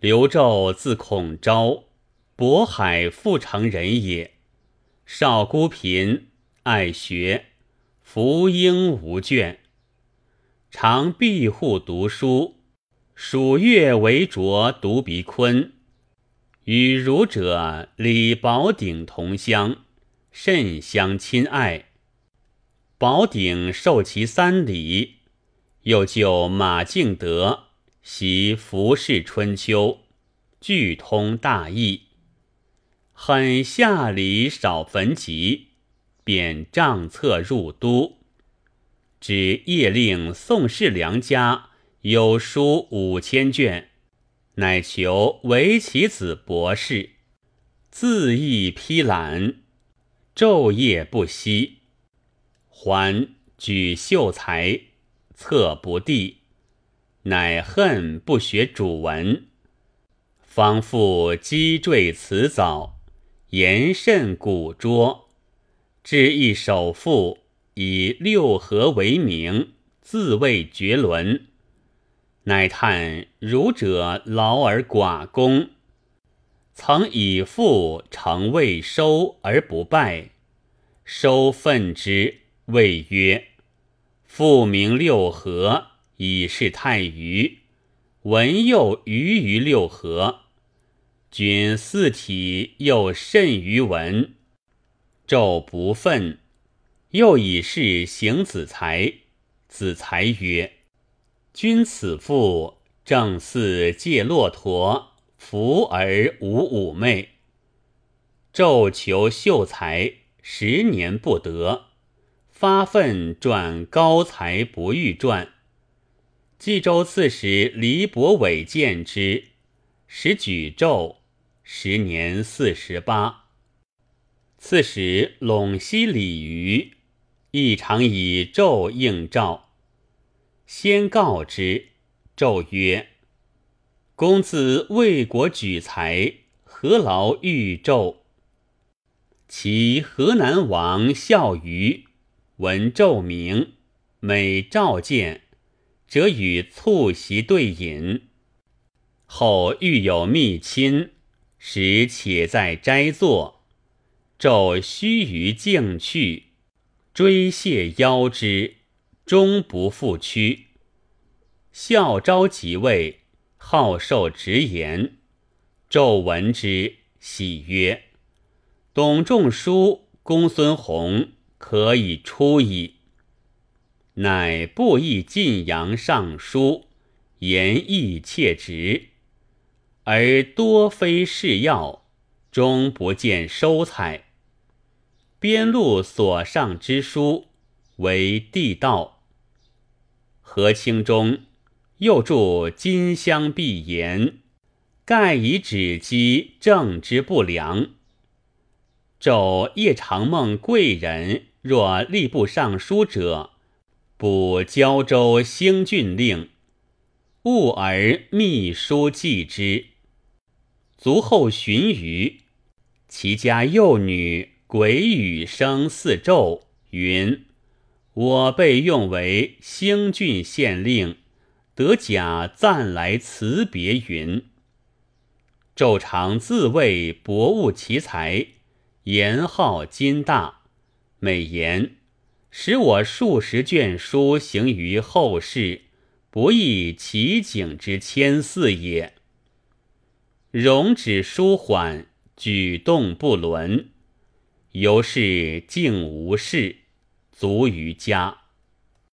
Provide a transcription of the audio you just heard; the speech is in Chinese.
刘胄字孔昭，渤海富城人也。少孤贫，爱学，福英无倦，常闭户读书。暑月为着读鼻昆，与儒者李宝鼎同乡，甚相亲爱。宝鼎受其三礼，又就马敬德习《服饰春秋》，具通大义，很下礼少焚籍，便帐册入都。指夜令宋世良家。有书五千卷，乃求为其子博士，自意披览，昼夜不息。还举秀才，策不第，乃恨不学主文，方复击坠辞藻，言甚古拙，至一首赋，以六合为名，自谓绝伦。乃叹儒者劳而寡功，曾以父成未收而不败，收愤之，谓曰：“父名六合，以是太愚。文又愚于六合，君四体又甚于文。纣不愤，又以是行子才。子才曰。”君此父正似借骆驼，服而无妩媚。昼求秀才，十年不得，发愤撰高才不遇传。冀州刺史黎伯伟见之，使举胄，时年四十八。刺史陇西李渔亦常以胄应召。先告之，纣曰：“公子为国举才，何劳欲纣？”其河南王孝于闻纣名，每召见，则与促席对饮。后遇有密亲，时且在斋坐，昼须臾径去，追谢邀之。终不复屈。孝昭即位，好受直言。纣闻之，喜曰：“董仲舒、公孙弘可以出矣。”乃布衣晋阳尚书，言义切直，而多非是要，终不见收采。边路所上之书，为地道。和清中又著金香碧言，盖以指击政之不良。昼夜常梦贵人，若吏部尚书者，补胶州兴郡令，误而密书记之。卒后寻余，其家幼女鬼语声似咒，云。我被用为兴郡县令，得甲暂来辞别云。昼常自谓博物奇才，言好金大，美言使我数十卷书行于后世，不亦奇景之千祀也。容止舒缓，举动不伦，由是静无事。足于家。